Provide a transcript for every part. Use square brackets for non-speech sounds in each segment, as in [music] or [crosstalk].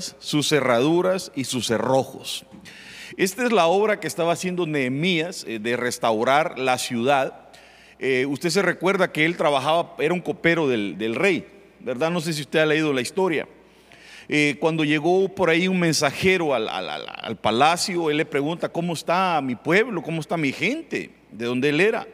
sus cerraduras y sus cerrojos. Esta es la obra que estaba haciendo Nehemías eh, de restaurar la ciudad. Eh, usted se recuerda que él trabajaba, era un copero del, rey, ¿verdad? No sé si usted ha leído la historia. Eh, cuando llegó por ahí un mensajero al, al, al, palacio, él le pregunta, ¿cómo está mi pueblo? ¿Cómo está mi gente? De donde él era.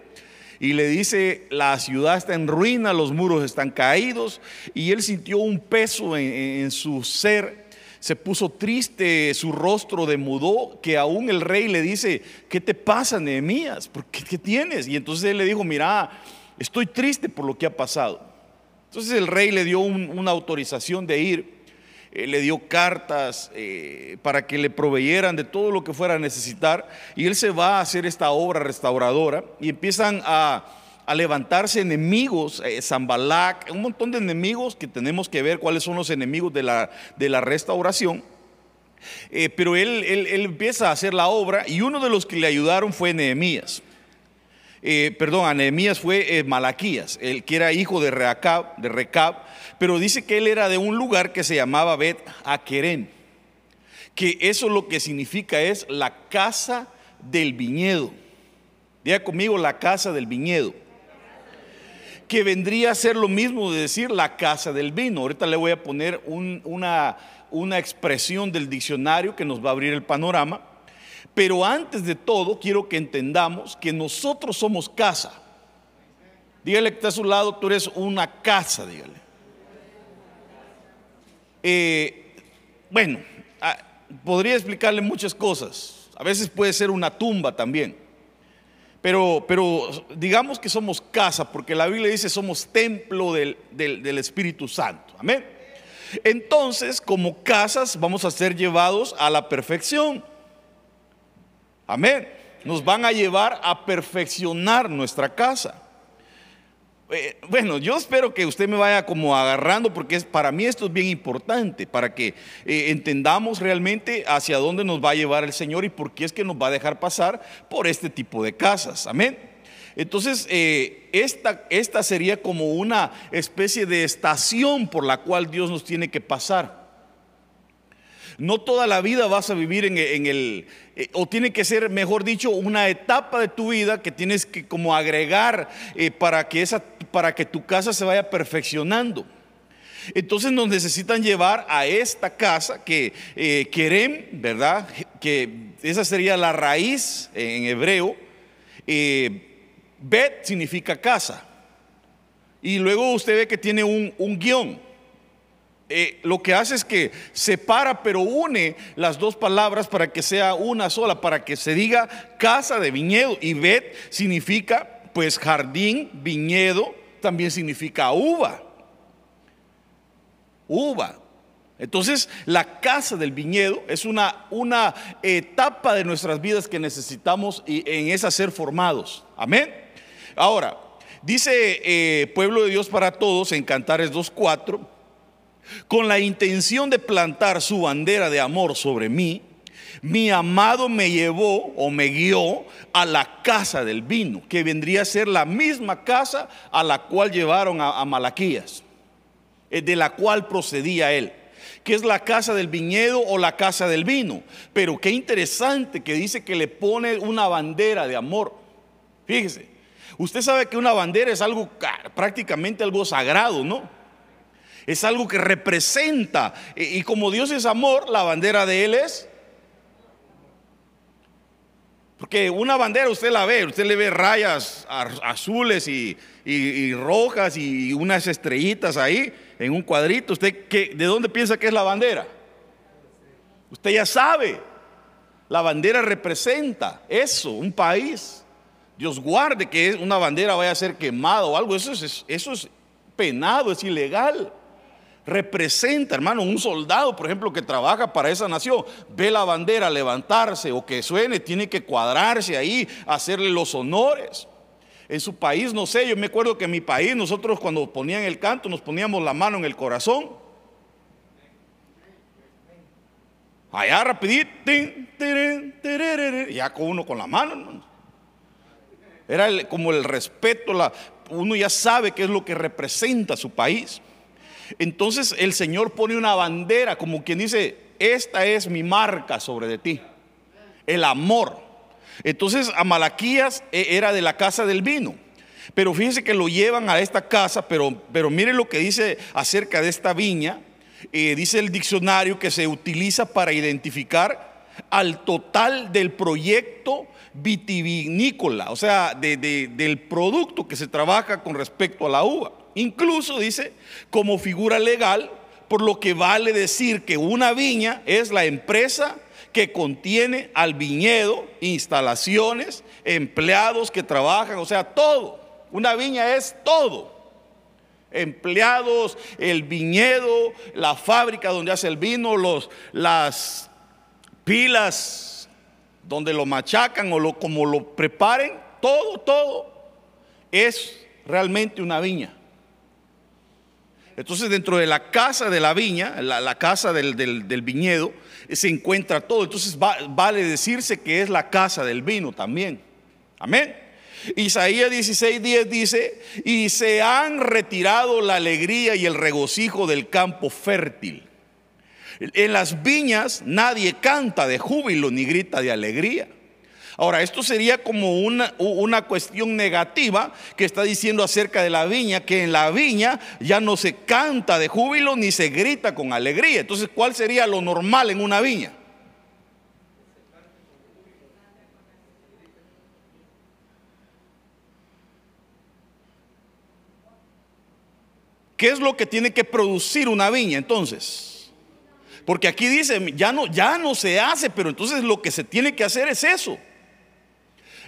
Y le dice, la ciudad está en ruina, los muros están caídos. Y él sintió un peso en su ser. Se puso triste, su rostro demudó, que aún el rey le dice, ¿qué te pasa, Nehemías? ¿Por qué, ¿Qué tienes? Y entonces él le dijo, mira, estoy triste por lo que ha pasado. Entonces el rey le dio un, una autorización de ir eh, le dio cartas eh, para que le proveyeran de todo lo que fuera a necesitar. Y él se va a hacer esta obra restauradora y empiezan a, a levantarse enemigos, eh, Zambalac, un montón de enemigos que tenemos que ver cuáles son los enemigos de la, de la restauración. Eh, pero él, él, él, empieza a hacer la obra y uno de los que le ayudaron fue Nehemías. Eh, perdón, a Nehemías fue eh, Malaquías, el que era hijo de Recab, de Recab, pero dice que él era de un lugar que se llamaba Bet Aquerem, que eso lo que significa es la casa del viñedo. Diga conmigo la casa del viñedo. Que vendría a ser lo mismo de decir la casa del vino. Ahorita le voy a poner un, una, una expresión del diccionario que nos va a abrir el panorama. Pero antes de todo, quiero que entendamos que nosotros somos casa. Dígale que está a su lado, tú eres una casa, dígale. Eh, bueno, ah, podría explicarle muchas cosas. A veces puede ser una tumba también. Pero, pero digamos que somos casa, porque la Biblia dice somos templo del, del, del Espíritu Santo. Amén. Entonces, como casas, vamos a ser llevados a la perfección. Amén. Nos van a llevar a perfeccionar nuestra casa. Eh, bueno, yo espero que usted me vaya como agarrando porque es, para mí esto es bien importante, para que eh, entendamos realmente hacia dónde nos va a llevar el Señor y por qué es que nos va a dejar pasar por este tipo de casas. Amén. Entonces, eh, esta, esta sería como una especie de estación por la cual Dios nos tiene que pasar. No toda la vida vas a vivir en, el, eh, o tiene que ser, mejor dicho, una etapa de tu vida que tienes que como agregar eh, para, que esa, para que tu casa se vaya perfeccionando. Entonces nos necesitan llevar a esta casa que eh, querem, ¿verdad? Que esa sería la raíz en hebreo. Eh, bet significa casa. Y luego usted ve que tiene un, un guion eh, lo que hace es que separa pero une las dos palabras para que sea una sola, para que se diga casa de viñedo. Y bet significa pues jardín, viñedo, también significa uva. Uva. Entonces, la casa del viñedo es una, una etapa de nuestras vidas que necesitamos y en esa ser formados. Amén. Ahora, dice eh, Pueblo de Dios para Todos en Cantares 2.4 con la intención de plantar su bandera de amor sobre mí, mi amado me llevó o me guió a la casa del vino, que vendría a ser la misma casa a la cual llevaron a, a Malaquías, eh, de la cual procedía él que es la casa del viñedo o la casa del vino. Pero qué interesante que dice que le pone una bandera de amor. Fíjese, usted sabe que una bandera es algo prácticamente algo sagrado, ¿no? Es algo que representa. Y como Dios es amor, la bandera de Él es. Porque una bandera usted la ve, usted le ve rayas azules y, y, y rojas y unas estrellitas ahí en un cuadrito. ¿Usted qué, de dónde piensa que es la bandera? Usted ya sabe. La bandera representa eso, un país. Dios guarde que una bandera vaya a ser quemada o algo. Eso es, eso es penado, es ilegal representa, hermano, un soldado, por ejemplo, que trabaja para esa nación, ve la bandera levantarse o que suene, tiene que cuadrarse ahí, hacerle los honores. En su país, no sé, yo me acuerdo que en mi país nosotros cuando ponían el canto nos poníamos la mano en el corazón. Allá rapidito, ya con uno con la mano. Era como el respeto, uno ya sabe qué es lo que representa su país. Entonces el Señor pone una bandera, como quien dice, esta es mi marca sobre de ti, el amor. Entonces a Malaquías eh, era de la casa del vino. Pero fíjense que lo llevan a esta casa, pero, pero miren lo que dice acerca de esta viña. Eh, dice el diccionario que se utiliza para identificar al total del proyecto vitivinícola, o sea, del producto que se trabaja con respecto a la uva. Incluso dice, como figura legal, por lo que vale decir que una viña es la empresa que contiene al viñedo, instalaciones, empleados que trabajan, o sea, todo. Una viña es todo. Empleados, el viñedo, la fábrica donde hace el vino, los, las pilas donde lo machacan o lo, como lo preparen, todo, todo es realmente una viña. Entonces dentro de la casa de la viña, la, casa del, viñedo, se encuentra todo. Entonces vale decirse que es la casa del vino también. Amén. Isaías 16:10 dice, y se han retirado la alegría y el regocijo del campo fértil. En las viñas nadie canta de júbilo ni grita de alegría. Ahora, esto sería como una, una, cuestión negativa que está diciendo acerca de la viña, que en la viña ya no se canta de júbilo ni se grita con alegría. Entonces, ¿cuál sería lo normal en una viña? ¿Qué es lo que tiene que producir una viña entonces? Porque aquí dice, ya no, ya no se hace, pero entonces lo que se tiene que hacer es eso.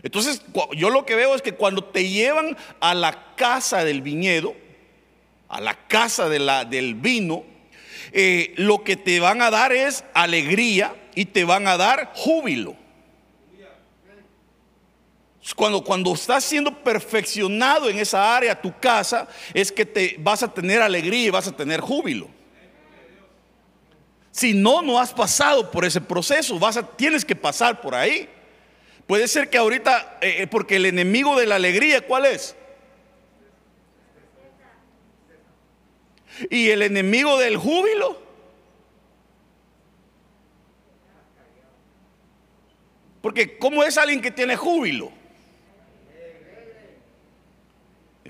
Entonces, yo lo que veo es que cuando te llevan a la casa del viñedo, a la casa de la, del vino, eh, lo que te van a dar es alegría y te van a dar júbilo. Cuando, cuando estás siendo perfeccionado en esa área, tu casa, es que te vas a tener alegría y vas a tener júbilo. Si no, no has pasado por ese proceso, vas a, tienes que pasar por ahí. Puede ser que ahorita, eh, eh, porque el enemigo de la alegría, ¿cuál es? Y el enemigo del júbilo. Porque ¿cómo es alguien que tiene júbilo?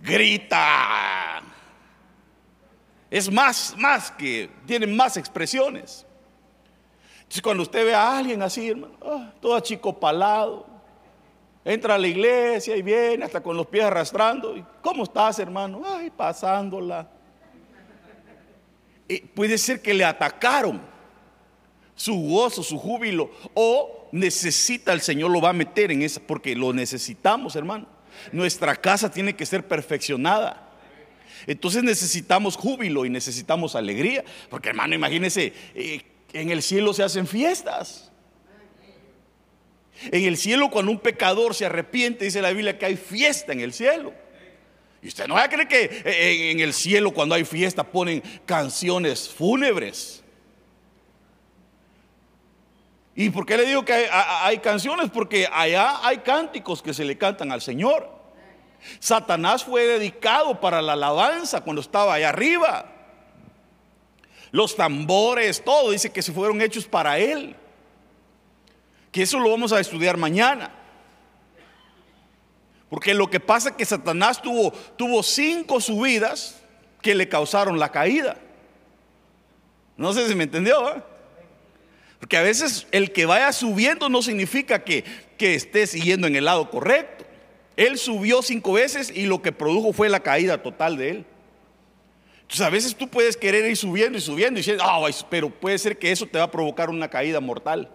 grita. Es más, más que, tiene más expresiones. Cuando usted ve a alguien así, hermano, ah, todo chico palado, entra a la iglesia y viene hasta con los pies arrastrando. ¿Cómo estás, hermano? Ay, pasándola. puede ser que le atacaron su gozo, su júbilo, o necesita el Señor lo va a meter en esa, porque lo necesitamos, hermano. Nuestra casa tiene que ser perfeccionada. Entonces necesitamos júbilo y necesitamos alegría. Porque hermano, imagínese, eh, en el cielo se hacen fiestas. En el cielo cuando un pecador se arrepiente, dice la Biblia que hay fiesta en el cielo. Y usted no va a creer que en el cielo cuando hay fiesta ponen canciones fúnebres. ¿Y por qué le digo que hay, canciones? Porque allá hay cánticos que se le cantan al Señor. Satanás fue dedicado para la alabanza cuando estaba allá arriba. Los tambores, todo dice que se fueron hechos para él. Que eso lo vamos a estudiar mañana. Porque lo que pasa es que Satanás tuvo, tuvo cinco subidas que le causaron la caída. No sé si me entendió. ¿eh? Porque a veces el que vaya subiendo no significa que, que esté siguiendo en el lado correcto. Él subió cinco veces y lo que produjo fue la caída total de él. Entonces a veces tú puedes querer ir subiendo y subiendo y diciendo, pero puede ser que eso te va a provocar una caída mortal.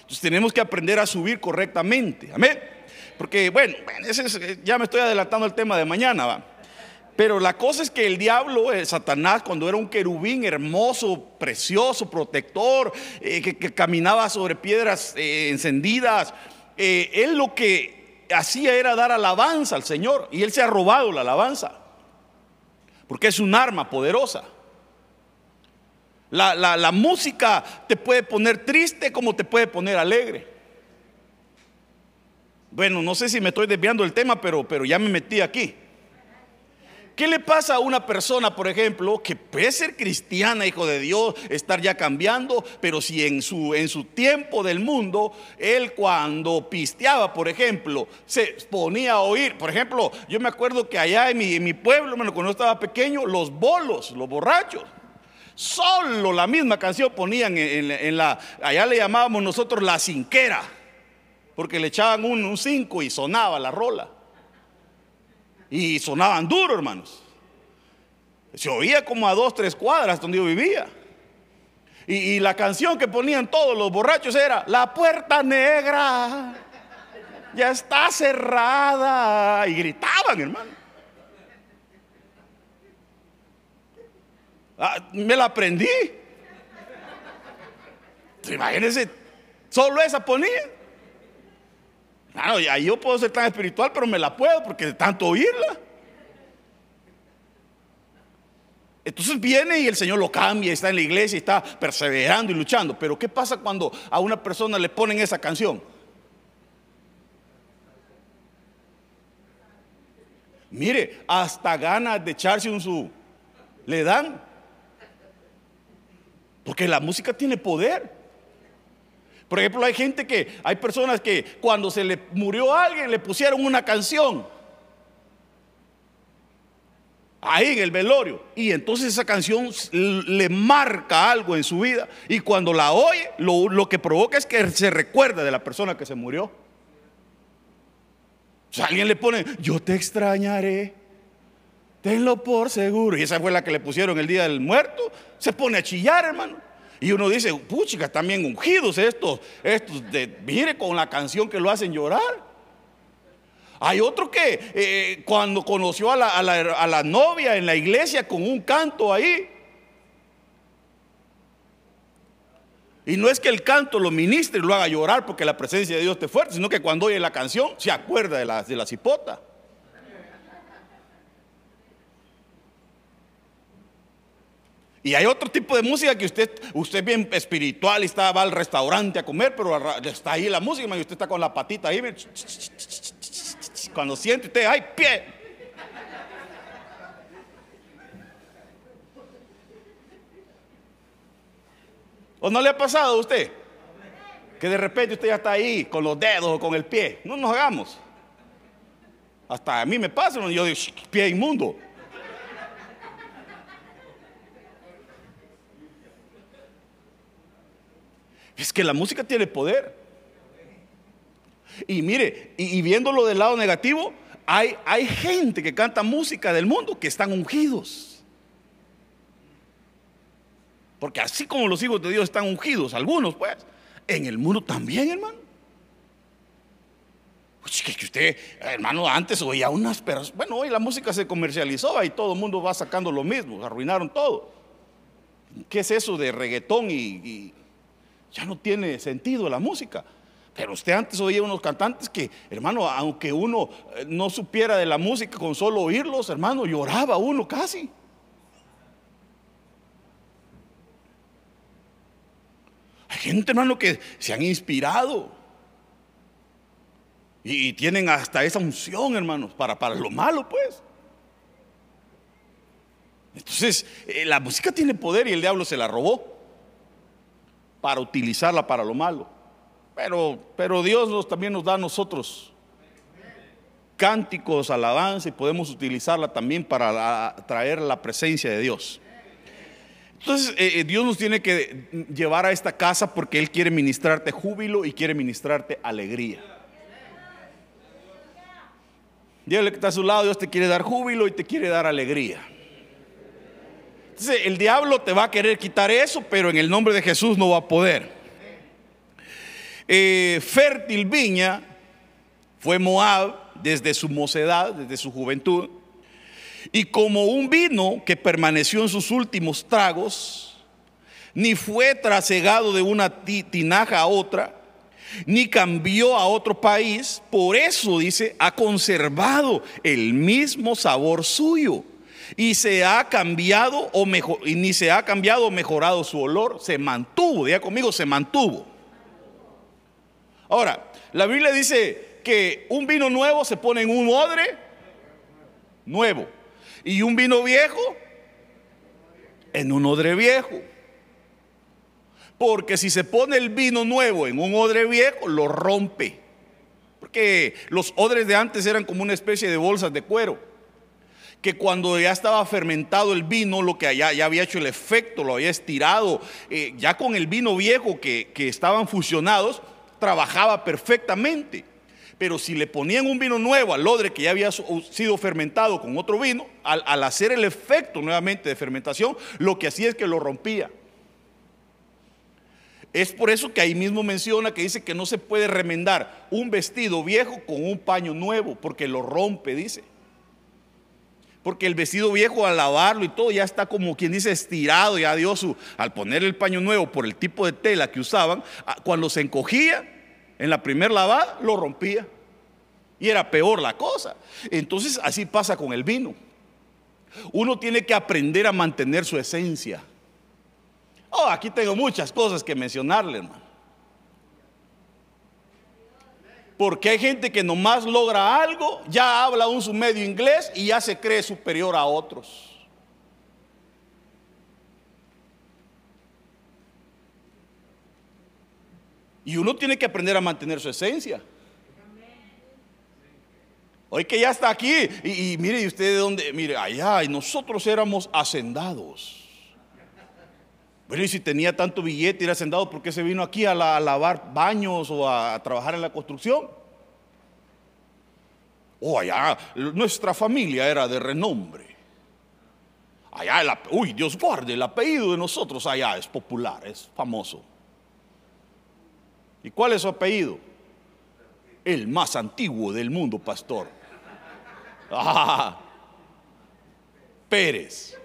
Entonces tenemos que aprender a subir correctamente. Amén. Porque bueno, ya me estoy adelantando el tema de mañana. ¿va? Pero la cosa es que el diablo, eh, Satanás, cuando era un querubín hermoso, precioso, protector, eh, que, caminaba sobre piedras eh, encendidas, él lo que hacía era dar alabanza al Señor y él se ha robado la alabanza, porque es un arma poderosa. La, la música te puede poner triste como te puede poner alegre. Bueno, no sé si me estoy desviando del tema, pero, pero ya me metí aquí. ¿Qué le pasa a una persona, por ejemplo, que puede ser cristiana, hijo de Dios, estar ya cambiando, pero si en su, en su tiempo del mundo, él cuando pisteaba, por ejemplo, se ponía a oír, por ejemplo, yo me acuerdo que allá en mi, en mi pueblo, cuando yo estaba pequeño, los bolos, los borrachos, solo la misma canción ponían en, la, allá le llamábamos nosotros la cinquera, porque le echaban un cinco y sonaba la rola. Y sonaban duro, hermanos. Se oía como a dos, tres cuadras donde yo vivía. Y, la canción que ponían todos los borrachos era La puerta negra ya está cerrada. Y gritaban, hermano. Ah, me la aprendí. Imagínense, solo esa ponía. Claro, ya yo puedo ser tan espiritual, pero me la puedo porque de tanto oírla. Entonces viene y el Señor lo cambia, está en la iglesia, y está perseverando y luchando. Pero ¿qué pasa cuando a una persona le ponen esa canción? Mire, hasta ganas de echarse un su le dan. Porque la música tiene poder. Por ejemplo, hay gente que, hay personas que cuando se le murió a alguien le pusieron una canción. Ahí en el velorio. Y entonces esa canción le marca algo en su vida. Y cuando la oye, lo, lo que provoca es que se recuerda de la persona que se murió. O sea, alguien le pone, yo te extrañaré, tenlo por seguro. Y esa fue la que le pusieron el día del muerto. Se pone a chillar, hermano. Y uno dice, puchica, están bien ungidos estos, estos, de, mire con la canción que lo hacen llorar. Hay otro que eh, cuando conoció a la, a la novia en la iglesia con un canto ahí, Y no es que el canto lo ministre y lo haga llorar porque la presencia de Dios esté fuerte, sino que cuando oye la canción se acuerda de la, de la cipota. Y hay otro tipo de música que usted, usted bien espiritual y está, va al restaurante a comer, pero está ahí la música y usted está con la patita ahí. Cuando siente usted, ¡ay, pie! ¿O no le ha pasado a usted? Que de repente usted ya está ahí con los dedos o con el pie. No nos hagamos. Hasta a mí me pasa, yo digo, pie inmundo. Es que la música tiene poder. Y mire, y, viéndolo del lado negativo, hay, hay gente que canta música del mundo que están ungidos. Porque así como los hijos de Dios están ungidos, algunos pues, en el mundo también, hermano. Pues usted, hermano, antes oía unas personas. Bueno, hoy la música se comercializó y todo el mundo va sacando lo mismo, arruinaron todo. ¿Qué es eso de reggaetón y ya no tiene sentido la música. Pero usted antes oía unos cantantes que, hermano, aunque uno eh, no supiera de la música con solo oírlos, hermano, lloraba uno casi. Hay gente, hermano, que se han inspirado y, tienen hasta esa unción, hermanos, para, para lo malo, pues. Entonces, eh, la música tiene poder y el diablo se la robó para utilizarla para lo malo. Pero, pero Dios nos, también nos da a nosotros cánticos, alabanza y podemos utilizarla también para traer la presencia de Dios. Entonces eh, eh, Dios nos tiene que llevar a esta casa porque Él quiere ministrarte júbilo y quiere ministrarte alegría. Dígale que está a su lado, Dios te quiere dar júbilo y te quiere dar alegría. El diablo te va a querer quitar eso, pero en el nombre de Jesús no va a poder. Eh, fértil viña fue Moab desde su mocedad, desde su juventud. Y como un vino que permaneció en sus últimos tragos, ni fue trasegado de una tinaja a otra, ni cambió a otro país, por eso dice, ha conservado el mismo sabor suyo y se ha cambiado o mejor, y ni se ha cambiado o mejorado su olor, se mantuvo, diga conmigo, se mantuvo. Ahora, la Biblia dice que un vino nuevo se pone en un odre nuevo. Y un vino viejo en un odre viejo. Porque si se pone el vino nuevo en un odre viejo, lo rompe. Porque los odres de antes eran como una especie de bolsas de cuero. Que cuando ya estaba fermentado el vino, lo que ya, ya había hecho el efecto, lo había estirado, eh, ya con el vino viejo que, que estaban fusionados, trabajaba perfectamente. Pero si le ponían un vino nuevo al odre que ya había sido fermentado con otro vino, al, al, hacer el efecto nuevamente de fermentación, lo que hacía es que lo rompía. Es por eso que ahí mismo menciona que dice que no se puede remendar un vestido viejo con un paño nuevo, porque lo rompe, dice. Porque el vestido viejo al lavarlo y todo ya está como quien dice estirado, ya dio su, al poner el paño nuevo por el tipo de tela que usaban, cuando se encogía en la primera lavada, lo rompía. Y era peor la cosa. Entonces así pasa con el vino. Uno tiene que aprender a mantener su esencia. Oh, aquí tengo muchas cosas que mencionarle, hermano. Porque hay gente que nomás logra algo, ya habla un su medio inglés y ya se cree superior a otros. Y uno tiene que aprender a mantener su esencia. Hoy que ya está aquí, y, mire, ¿y usted de dónde? Mire, allá, y nosotros éramos hacendados. Bueno, y si tenía tanto billete y era hacendado, ¿por qué se vino aquí a, lavar baños o a, trabajar en la construcción? Oh, allá, nuestra familia era de renombre. Allá, uy, Dios guarde, el apellido de nosotros allá es popular, es famoso. ¿Y cuál es su apellido? El más antiguo del mundo, pastor. Ah, Pérez.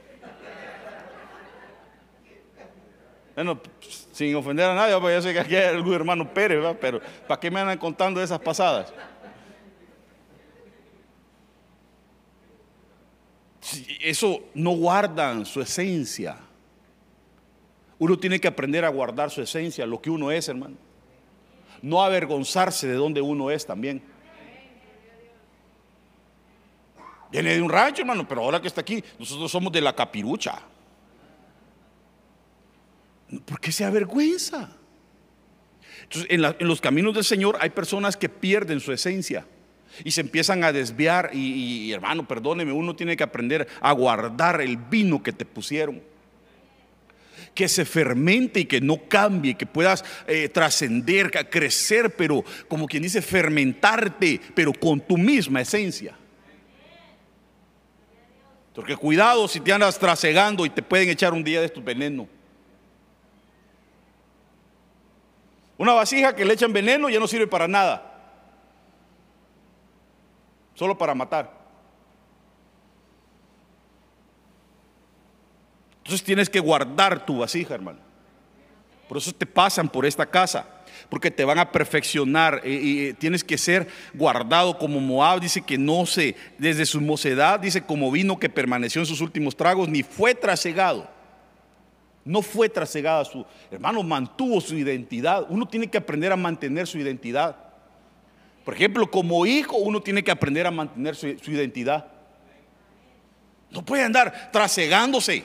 Bueno, sin ofender a nadie, porque yo sé que aquí hay algún hermano Pérez, pero ¿para qué me andan contando esas pasadas? Eso no guardan su esencia. Uno tiene que aprender a guardar su esencia, lo que uno es, hermano. No avergonzarse de donde uno es también. Viene de un rancho, hermano, pero ahora que está aquí, nosotros somos de la capirucha. ¿Por qué se avergüenza? Entonces, en, los caminos del Señor hay personas que pierden su esencia y se empiezan a desviar. Y, hermano, perdóneme, uno tiene que aprender a guardar el vino que te pusieron. Que se fermente y que no cambie, que puedas eh, trascender, crecer, pero como quien dice, fermentarte, pero con tu misma esencia. Porque cuidado si te andas trasegando y te pueden echar un día de tu veneno. Una vasija que le echan veneno ya no sirve para nada. Solo para matar. Entonces tienes que guardar tu vasija, hermano. Por eso te pasan por esta casa, porque te van a perfeccionar y, tienes que ser guardado como Moab, dice que no se, desde su mocedad, dice como vino que permaneció en sus últimos tragos, ni fue trasegado. No fue trasegada su hermano, mantuvo su identidad. Uno tiene que aprender a mantener su identidad. Por ejemplo, como hijo, uno tiene que aprender a mantener su, identidad. No puede andar trasegándose.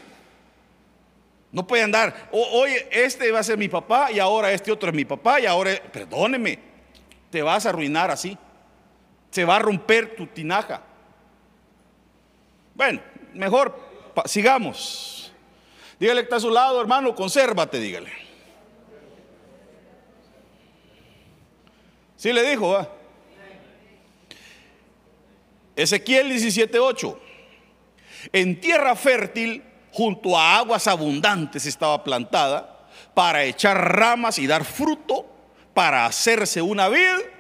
No puede andar, hoy este va a ser mi papá y ahora este otro es mi papá y ahora, perdóneme, te vas a arruinar así. Se va a romper tu tinaja. Bueno, mejor sigamos. Dígale que está a su lado, hermano, consérvate, dígale. Sí le dijo, ¿va? Ezequiel 17:8. En tierra fértil, junto a aguas abundantes, estaba plantada para echar ramas y dar fruto, para hacerse una vid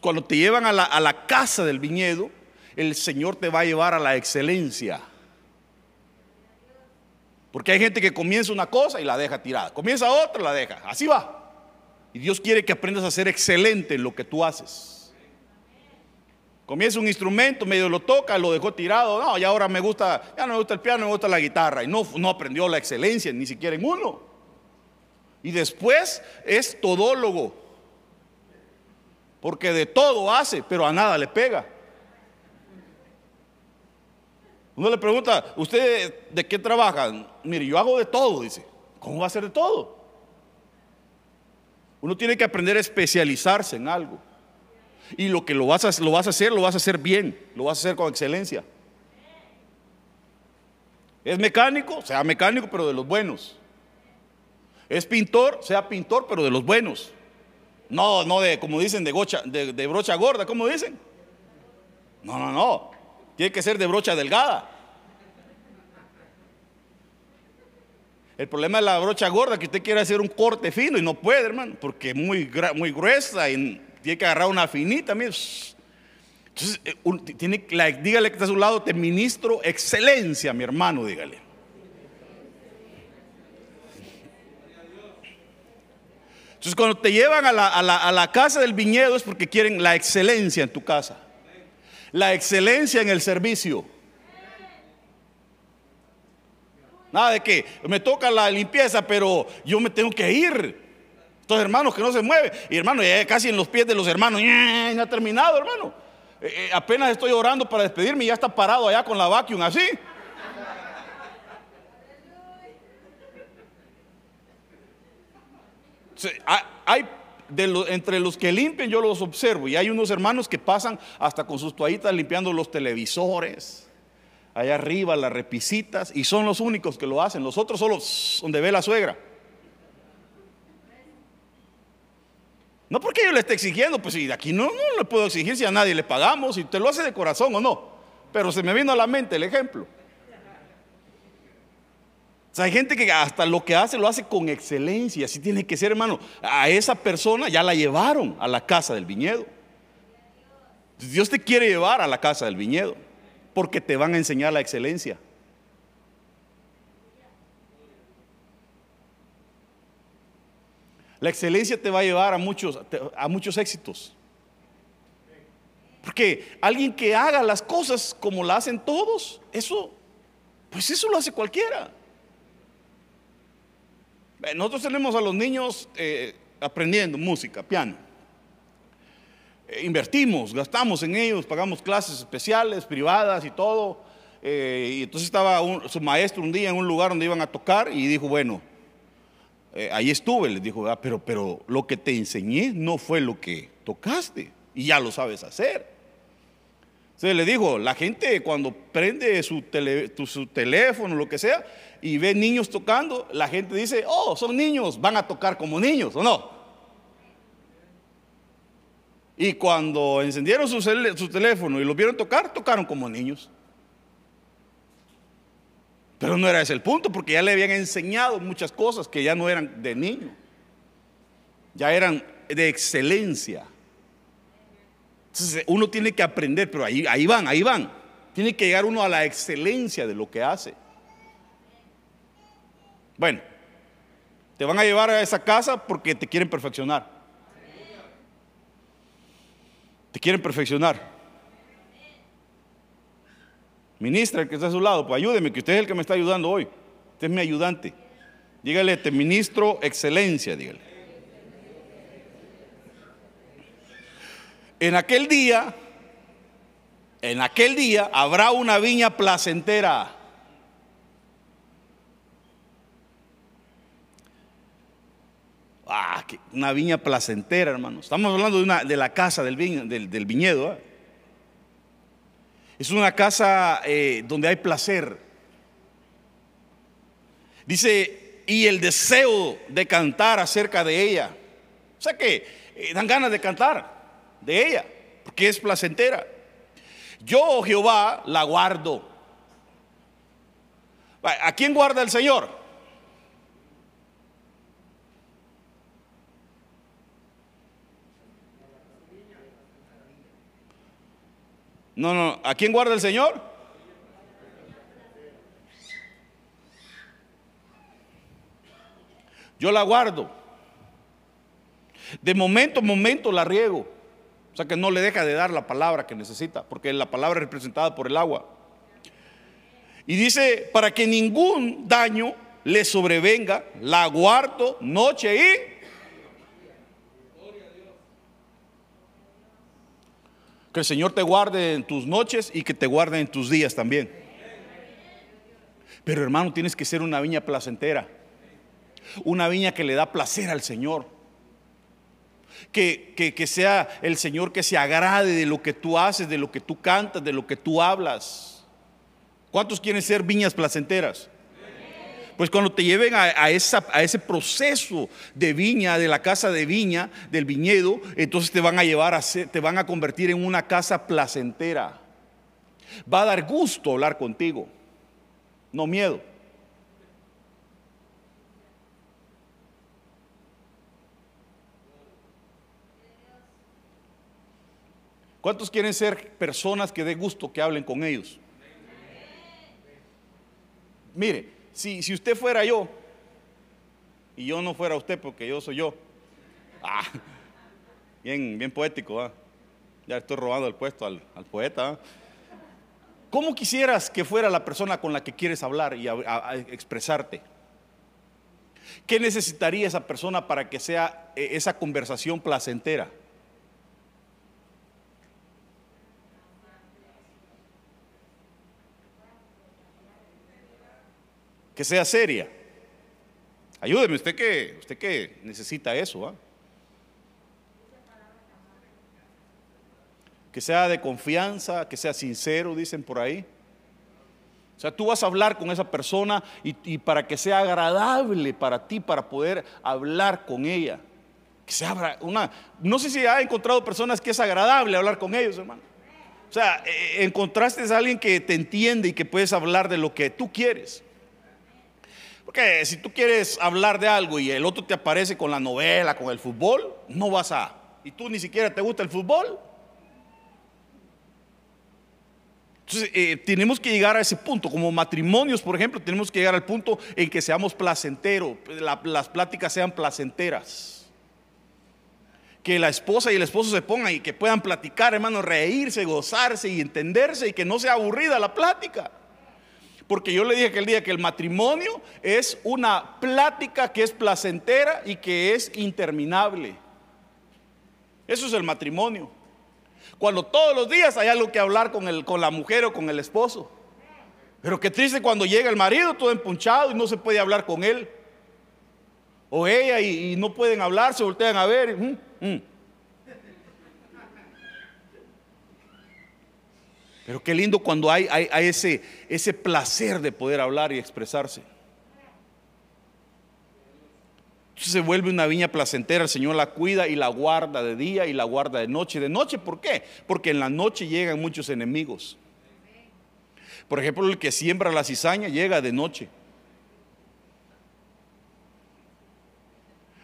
Cuando te llevan a la, casa del viñedo, el Señor te va a llevar a la excelencia. Porque hay gente que comienza una cosa y la deja tirada. Comienza otra y la deja. Así va. Y Dios quiere que aprendas a ser excelente en lo que tú haces. Comienza un instrumento, medio lo toca, lo dejó tirado. No, ya ahora me gusta, ya no me gusta el piano, me gusta la guitarra. Y no, no aprendió la excelencia, ni siquiera en uno. Y después es todólogo. Porque de todo hace, pero a nada le pega. Uno le pregunta, ¿usted de qué trabaja? Mire, yo hago de todo, dice. ¿Cómo va a ser de todo? Uno tiene que aprender a especializarse en algo. Y lo que lo vas, a, lo vas a hacer, lo vas a hacer bien, lo vas a hacer con excelencia. Es mecánico, sea mecánico, pero de los buenos. Es pintor, sea pintor, pero de los buenos. No, no de, como dicen, de, gocha, de, brocha gorda, ¿cómo dicen? No, no, no. Tiene que ser de brocha delgada. El problema es la brocha gorda, que usted quiere hacer un corte fino y no puede, hermano, porque es muy, muy gruesa y tiene que agarrar una finita. Entonces, eh, tiene, dígale que está a su lado, te ministro excelencia, mi hermano, dígale. Entonces, cuando te llevan a la, a la casa del viñedo es porque quieren la excelencia en tu casa, la excelencia en el servicio. Nada de que me toca la limpieza, pero yo me tengo que ir. Estos hermanos que no se mueven. Y hermano, ya casi en los pies de los hermanos. Ya ha terminado, hermano. Eh, eh, apenas estoy orando para despedirme ya está parado allá con la vacuum así. Hay de entre los que limpian yo los observo y hay unos hermanos que pasan hasta con sus toallitas limpiando los televisores, allá arriba las repisitas y son los únicos que lo hacen, los otros solo donde ve la suegra. No porque yo le esté exigiendo, pues si de aquí no, no le puedo exigir si a nadie le pagamos, si usted lo hace de corazón o no. Pero se me vino a la mente el ejemplo. Hay gente que hasta lo que hace lo hace con excelencia, así tiene que ser, hermano. A esa persona ya la llevaron a la casa del viñedo. Dios te quiere llevar a la casa del viñedo, porque te van a enseñar la excelencia. La excelencia te va a llevar a muchos, a muchos éxitos. Porque alguien que haga las cosas como las hacen todos, eso, pues eso lo hace cualquiera. Nosotros tenemos a los niños eh, aprendiendo música, piano. Eh, invertimos, gastamos en ellos, pagamos clases especiales, privadas y todo. Eh, y entonces estaba su maestro un día en un lugar donde iban a tocar y dijo, bueno, eh, ahí estuve, les dijo, ah, pero, pero lo que te enseñé no fue lo que tocaste y ya lo sabes hacer. Se le dijo, la gente cuando prende su, su teléfono, lo que sea, y ve niños tocando, la gente dice, oh, son niños, van a tocar como niños, ¿o no? Y cuando encendieron su, su teléfono y lo vieron tocar, tocaron como niños. Pero no era ese el punto, porque ya le habían enseñado muchas cosas que ya no eran de niño, ya eran de excelencia. Entonces uno tiene que aprender, pero ahí, ahí van, ahí van. Tiene que llegar uno a la excelencia de lo que hace. Bueno, te van a llevar a esa casa porque te quieren perfeccionar. Te quieren perfeccionar. Ministra, el que está a su lado, pues ayúdeme, que usted es el que me está ayudando hoy. Usted es mi ayudante. Dígale, te ministro excelencia, dígale. En aquel día, en aquel día habrá una viña placentera. Ah, una viña placentera, hermano. Estamos hablando de, una, de la casa del, viñedo. ¿eh? Es una casa eh, donde hay placer. Dice, y el deseo de cantar acerca de ella. O sea que eh, dan ganas de cantar de ella, porque es placentera. Yo, Jehová, la guardo. ¿A quién guarda el Señor? No, no, ¿a quién guarda el Señor? Yo la guardo. De momento a momento la riego. O sea que no le deja de dar la palabra que necesita, porque la palabra es representada por el agua. Y dice, para que ningún daño le sobrevenga, la guardo noche y Que el Señor te guarde en tus noches y que te guarde en tus días también. Pero hermano, tienes que ser una viña placentera. Una viña que le da placer al Señor. Que, que, sea el Señor que se agrade de lo que tú haces, de lo que tú cantas, de lo que tú hablas. ¿Cuántos quieren ser viñas placenteras? Pues cuando te lleven a, esa, a, ese proceso de viña, de la casa de viña, del viñedo, entonces te van a llevar a ser, te van a convertir en una casa placentera. Va a dar gusto hablar contigo, no miedo. ¿Cuántos quieren ser personas que dé gusto que hablen con ellos? Mire, si, si usted fuera yo y yo no fuera usted porque yo soy yo, ah, bien, bien poético, ya estoy robando el puesto al, poeta. ¿Cómo quisieras que fuera la persona con la que quieres hablar y expresarte? ¿Qué necesitaría esa persona para que sea eh, esa conversación placentera? Que sea seria. Ayúdeme, usted que, usted que necesita eso. ¿ah? Que sea de confianza, que sea sincero, dicen por ahí. O sea, tú vas a hablar con esa persona y, para que sea agradable para ti, para poder hablar con ella. Que sea una. No sé si ha encontrado personas que es agradable hablar con ellos, hermano. O sea, eh, encontraste a alguien que te entiende y que puedes hablar de lo que tú quieres. Porque si tú quieres hablar de algo y el otro te aparece con la novela, con el fútbol, no vas a. Y tú ni siquiera te gusta el fútbol. Entonces, eh, tenemos que llegar a ese punto. Como matrimonios, por ejemplo, tenemos que llegar al punto en que seamos placenteros, las pláticas sean placenteras. Que la esposa y el esposo se pongan y que puedan platicar, hermano, reírse, gozarse y entenderse y que no sea aburrida la plática. Porque yo le dije aquel día que el matrimonio es una plática que es placentera y que es interminable. Eso es el matrimonio. Cuando todos los días hay algo que hablar con, el, con la mujer o con el esposo. Pero qué triste cuando llega el marido todo empunchado y no se puede hablar con él. O ella y, no pueden hablar, se voltean a ver. Mm, mm. Pero qué lindo cuando hay, ese, ese placer de poder hablar y expresarse. Entonces se vuelve una viña placentera, el Señor la cuida y la guarda de día y la guarda de noche. ¿De noche por qué? Porque en la noche llegan muchos enemigos. Por ejemplo, el que siembra la cizaña llega de noche.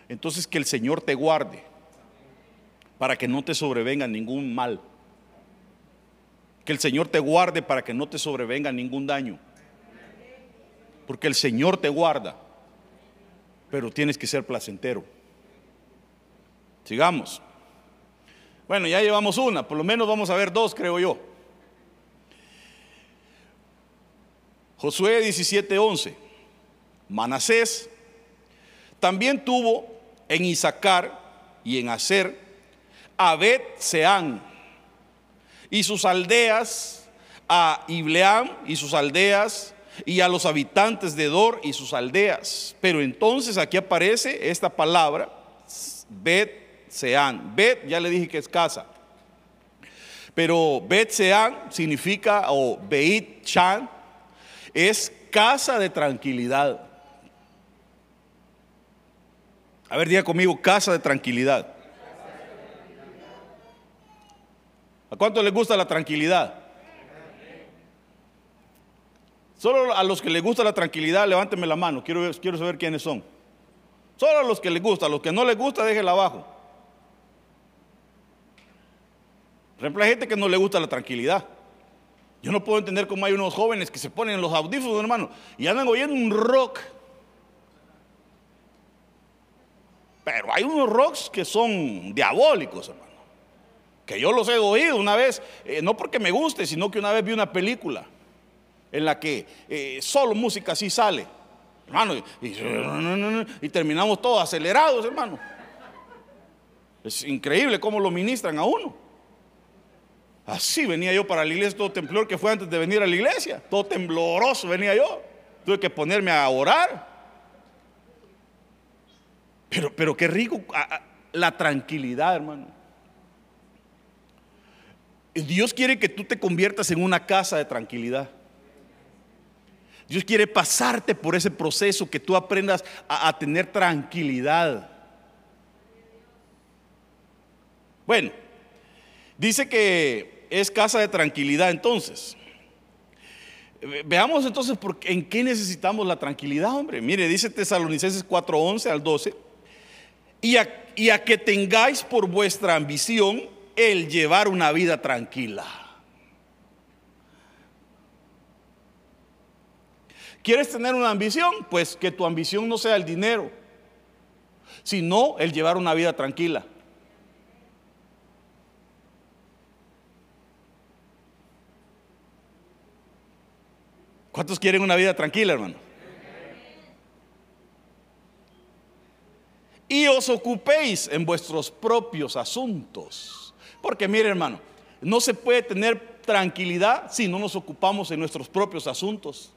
Entonces que el Señor te guarde para que no te sobrevenga ningún mal. Que el Señor te guarde para que no te sobrevenga ningún daño. Porque el Señor te guarda, pero tienes que ser placentero. Sigamos. Bueno, ya llevamos una, por lo menos vamos a ver dos, creo yo. Josué 17:11. Manasés también tuvo en Isaacar y en Aser a Bet Seán y sus aldeas, a Ibleam y sus aldeas, y a los habitantes de Dor y sus aldeas. Pero entonces aquí aparece esta palabra, Bet Sean. Bet, ya le dije que es casa. Pero Bet Sean significa, o Beit Chan, es casa de tranquilidad. A ver, diga conmigo, casa de tranquilidad. ¿A cuánto les gusta la tranquilidad? Solo a los que les gusta la tranquilidad, levánteme la mano. Quiero, quiero saber quiénes son. Solo a los que les gusta. A los que no les gusta, déjenla abajo. Por gente que no le gusta la tranquilidad. Yo no puedo entender cómo hay unos jóvenes que se ponen los audífonos, hermano, y andan oyendo un rock. Pero hay unos rocks que son diabólicos, hermano que yo los he oído una vez, eh, no porque me guste, sino que una vez vi una película en la que eh, solo música así sale, hermano, y, terminamos todos acelerados, hermano. Es increíble cómo lo ministran a uno. Así venía yo para la iglesia, todo temblor que fue antes de venir a la iglesia. Todo tembloroso venía yo. Tuve que ponerme a orar. Pero, pero qué rico la tranquilidad, hermano. Dios quiere que tú te conviertas en una casa de tranquilidad. Dios quiere pasarte por ese proceso, que tú aprendas a, tener tranquilidad. Bueno, dice que es casa de tranquilidad entonces. Veamos entonces por, en qué necesitamos la tranquilidad, hombre. Mire, dice Tesalonicenses 4:11 al 12. Y a, y a que tengáis por vuestra ambición el llevar una vida tranquila. ¿Quieres tener una ambición? Pues que tu ambición no sea el dinero, sino el llevar una vida tranquila. ¿Cuántos quieren una vida tranquila, hermano? Y os ocupéis en vuestros propios asuntos. Porque mire, hermano, no se puede tener tranquilidad si no nos ocupamos en nuestros propios asuntos.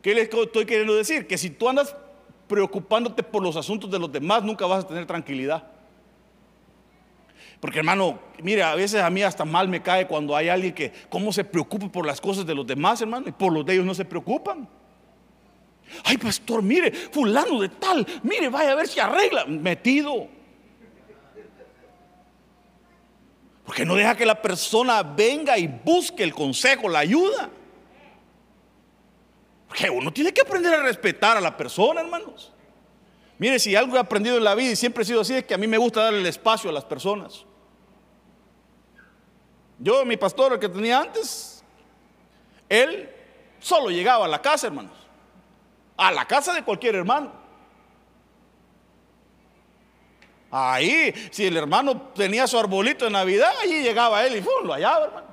¿Qué les estoy queriendo decir? Que si tú andas preocupándote por los asuntos de los demás, nunca vas a tener tranquilidad. Porque hermano, mire, a veces a mí hasta mal me cae cuando hay alguien que, ¿cómo se preocupa por las cosas de los demás, hermano? Y por los de ellos no se preocupan. Ay, pastor, mire, fulano de tal, mire, vaya a ver si arregla. Metido. Porque no deja que la persona venga y busque el consejo, la ayuda. Porque uno tiene que aprender a respetar a la persona, hermanos. Mire, si algo he aprendido en la vida y siempre he sido así, es que a mí me gusta darle el espacio a las personas. Yo, mi pastor, el que tenía antes, él solo llegaba a la casa, hermanos. A la casa de cualquier hermano. Ahí, si el hermano tenía su arbolito de Navidad, allí llegaba él y ¡fum! lo hallaba, hermano.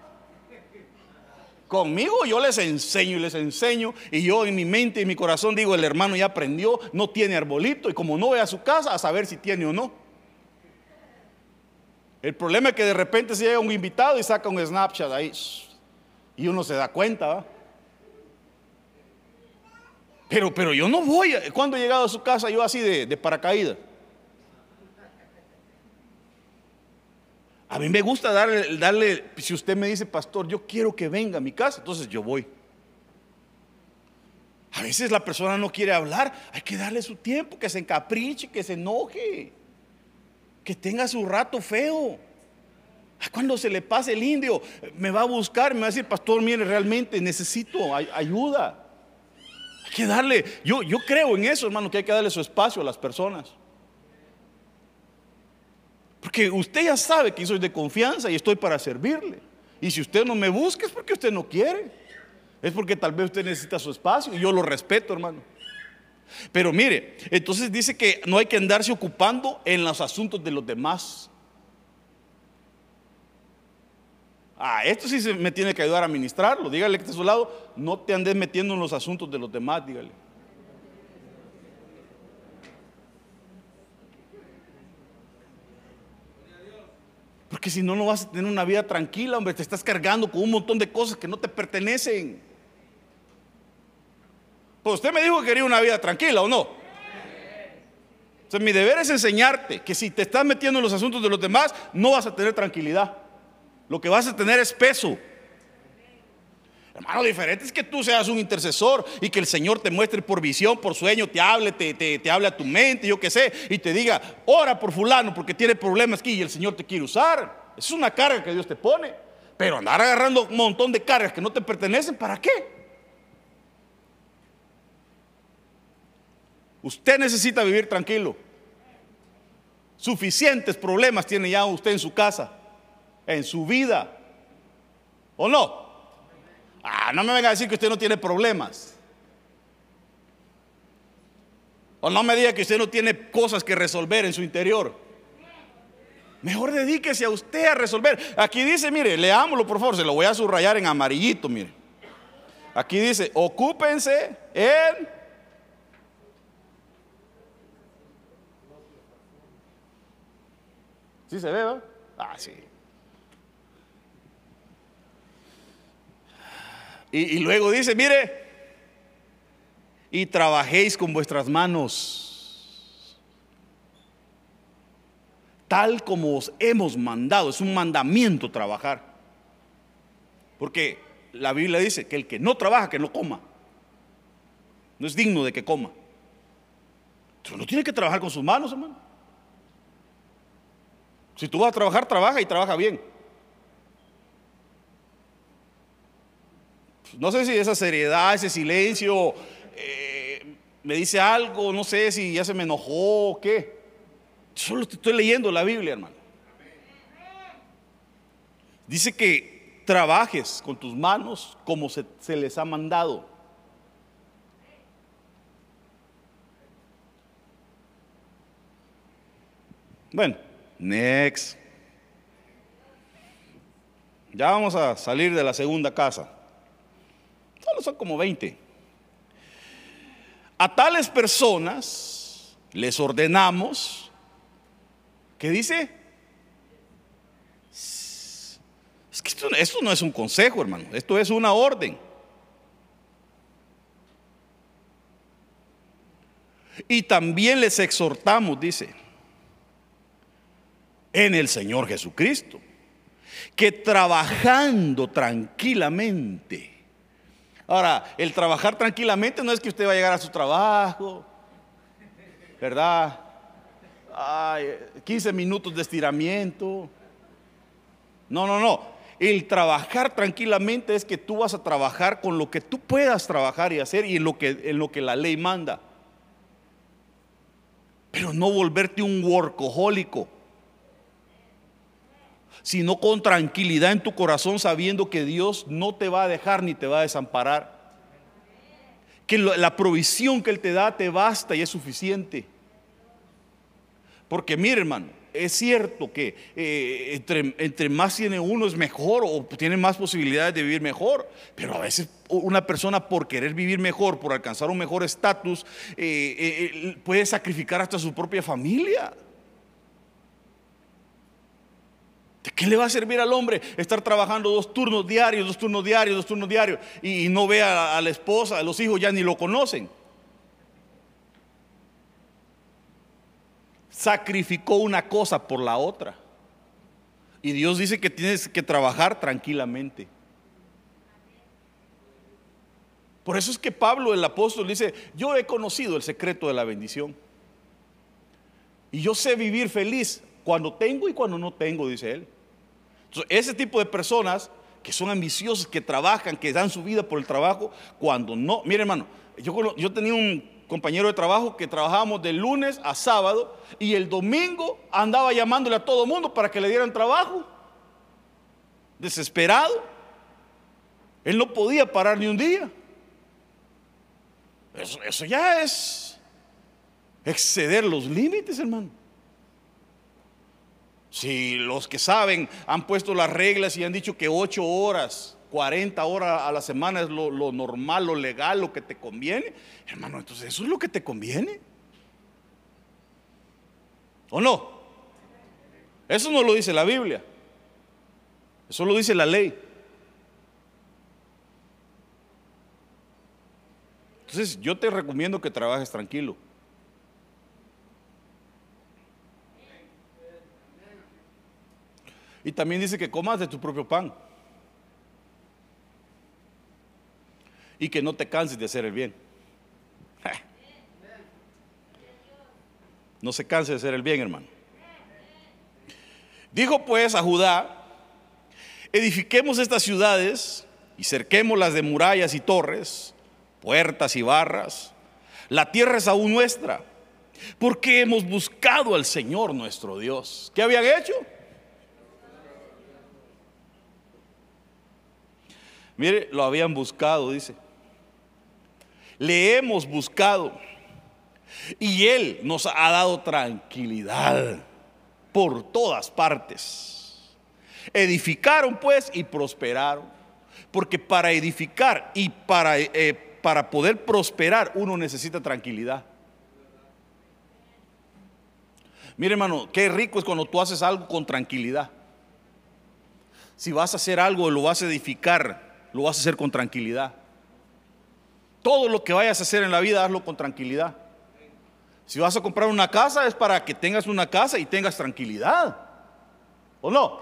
Conmigo yo les enseño y les enseño y yo en mi mente y mi corazón digo, el hermano ya aprendió, no tiene arbolito y como no ve a su casa a saber si tiene o no. El problema es que de repente se llega un invitado y saca un Snapchat ahí y uno se da cuenta. Pero, pero yo no voy. Cuando he llegado a su casa yo así de, de paracaídas. A mí me gusta darle, si usted me dice, pastor, yo quiero que venga a mi casa, entonces yo voy. A veces la persona no quiere hablar, hay que darle su tiempo, que se encapriche, que se enoje que tenga su rato feo. Cuando se le pase el indio, me va a buscar, me va a decir, pastor, mire, realmente necesito ayuda. Hay que darle, yo, yo creo en eso, hermano, que hay que darle su espacio a las personas. Porque usted ya sabe que soy de confianza y estoy para servirle. Y si usted no me busca es porque usted no quiere. Es porque tal vez usted necesita su espacio y yo lo respeto, hermano. Pero mire, entonces dice que no hay que andarse ocupando en los asuntos de los demás. Ah, esto sí se me tiene que ayudar a ministrarlo. Dígale que está a su lado, no te andes metiendo en los asuntos de los demás, dígale. Porque si no, no vas a tener una vida tranquila, hombre. Te estás cargando con un montón de cosas que no te pertenecen. Pues usted me dijo que quería una vida tranquila o no. Entonces mi deber es enseñarte que si te estás metiendo en los asuntos de los demás, no vas a tener tranquilidad. Lo que vas a tener es peso. Hermano, diferente es que tú seas un intercesor y que el Señor te muestre por visión, por sueño, te hable, te, te, hable a tu mente, yo qué sé, y te diga, ora por fulano porque tiene problemas aquí y el Señor te quiere usar. Es una carga que Dios te pone. Pero andar agarrando un montón de cargas que no te pertenecen, ¿para qué? Usted necesita vivir tranquilo. Suficientes problemas tiene ya usted en su casa, en su vida. ¿O no? Ah, no me venga a decir que usted no tiene problemas. O no me diga que usted no tiene cosas que resolver en su interior. Mejor dedíquese a usted a resolver. Aquí dice, mire, leámoslo por favor, se lo voy a subrayar en amarillito, mire. Aquí dice, ocúpense en ¿Sí se ve, Ah, sí. Y, luego dice, mire, y trabajéis con vuestras manos, tal como os hemos mandado. Es un mandamiento trabajar. Porque la Biblia dice que el que no trabaja, que no coma. No es digno de que coma. Pero no tiene que trabajar con sus manos, hermano. Si tú vas a trabajar, trabaja y trabaja bien. No sé si esa seriedad, ese silencio, eh, me dice algo, no sé si ya se me enojó o qué. Solo estoy leyendo la Biblia, hermano. Dice que trabajes con tus manos como se, se les ha mandado. Bueno, next. Ya vamos a salir de la segunda casa. Solo son como 20. A tales personas les ordenamos, ¿qué dice? Es que esto, esto no es un consejo, hermano, esto es una orden. Y también les exhortamos, dice, en el Señor Jesucristo, que trabajando tranquilamente, ahora, el trabajar tranquilamente no es que usted va a llegar a su trabajo, ¿verdad? Ay, 15 minutos de estiramiento. No, no, no. El trabajar tranquilamente es que tú vas a trabajar con lo que tú puedas trabajar y hacer y en lo que, en lo que la ley manda. Pero no volverte un workahólico sino con tranquilidad en tu corazón sabiendo que Dios no te va a dejar ni te va a desamparar. Que la provisión que Él te da te basta y es suficiente. Porque mire hermano, es cierto que eh, entre, entre, más tiene uno es mejor o tiene más posibilidades de vivir mejor, pero a veces una persona por querer vivir mejor, por alcanzar un mejor estatus, eh, eh, puede sacrificar hasta su propia familia. Qué le va a servir al hombre estar trabajando dos turnos diarios, dos turnos diarios, dos turnos diarios y, no ve a, a la esposa, a los hijos ya ni lo conocen? Sacrificó una cosa por la otra. Y Dios dice que tienes que trabajar tranquilamente. Por eso es que Pablo, el apóstol, dice, yo he conocido el secreto de la bendición. Y yo sé vivir feliz cuando tengo y cuando no tengo, dice él ese tipo de personas que son ambiciosas, que trabajan, que dan su vida por el trabajo, cuando no, mire hermano, yo, yo tenía un compañero de trabajo que trabajábamos de lunes a sábado y el domingo andaba llamándole a todo mundo para que le dieran trabajo, desesperado. Él no podía parar ni un día. Eso, eso ya es exceder los límites, hermano. Si los que saben han puesto las reglas y han dicho que 8 horas, 40 horas a la semana es lo, lo, normal, lo legal, lo que te conviene, hermano, entonces eso es lo que te conviene. ¿O no? Eso no lo dice la Biblia. Eso lo dice la ley. Entonces yo te recomiendo que trabajes tranquilo. Y también dice que comas de tu propio pan. Y que no te canses de hacer el bien. No se canse de hacer el bien, hermano. Dijo pues a Judá, edifiquemos estas ciudades y cerquémoslas de murallas y torres, puertas y barras. La tierra es aún nuestra, porque hemos buscado al Señor nuestro Dios. ¿Qué habían hecho? Mire, lo habían buscado, dice. Le hemos buscado. Y Él nos ha dado tranquilidad por todas partes. Edificaron pues y prosperaron. Porque para edificar y para, eh, para poder prosperar uno necesita tranquilidad. Mire hermano, qué rico es cuando tú haces algo con tranquilidad. Si vas a hacer algo, lo vas a edificar lo vas a hacer con tranquilidad. Todo lo que vayas a hacer en la vida, hazlo con tranquilidad. Si vas a comprar una casa es para que tengas una casa y tengas tranquilidad. ¿O no?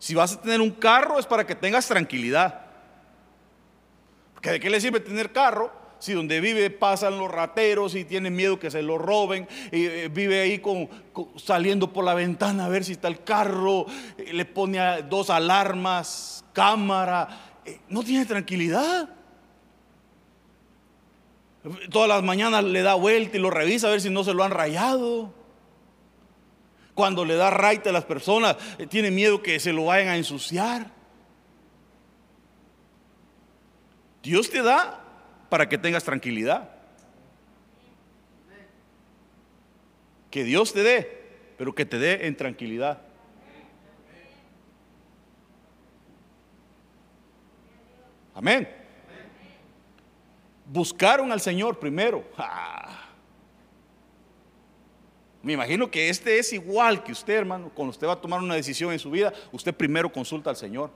Si vas a tener un carro es para que tengas tranquilidad. Porque ¿de qué le sirve tener carro si donde vive pasan los rateros y tiene miedo que se lo roben, y eh, vive ahí con, saliendo por la ventana a ver si está el carro, eh, le pone dos alarmas, cámara, no tiene tranquilidad. Todas las mañanas le da vuelta y lo revisa a ver si no se lo han rayado. Cuando le da raite a las personas, tiene miedo que se lo vayan a ensuciar. Dios te da para que tengas tranquilidad. Que Dios te dé, pero que te dé en tranquilidad. Amén. Buscaron al Señor primero. Me imagino que este es igual que usted, hermano. Cuando usted va a tomar una decisión en su vida, usted primero consulta al Señor.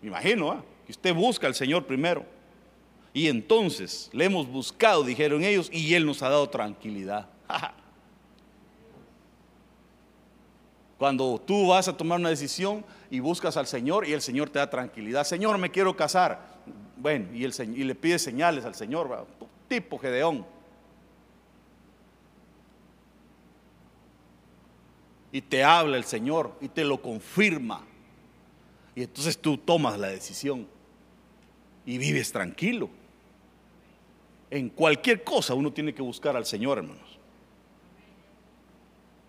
Me imagino ¿eh? que usted busca al Señor primero. Y entonces le hemos buscado, dijeron ellos, y Él nos ha dado tranquilidad. Cuando tú vas a tomar una decisión y buscas al Señor y el Señor te da tranquilidad. Señor, me quiero casar. Bueno, y, el, y le pide señales al Señor, tipo Gedeón. Y te habla el Señor y te lo confirma. Y entonces tú tomas la decisión y vives tranquilo. En cualquier cosa uno tiene que buscar al Señor, hermanos.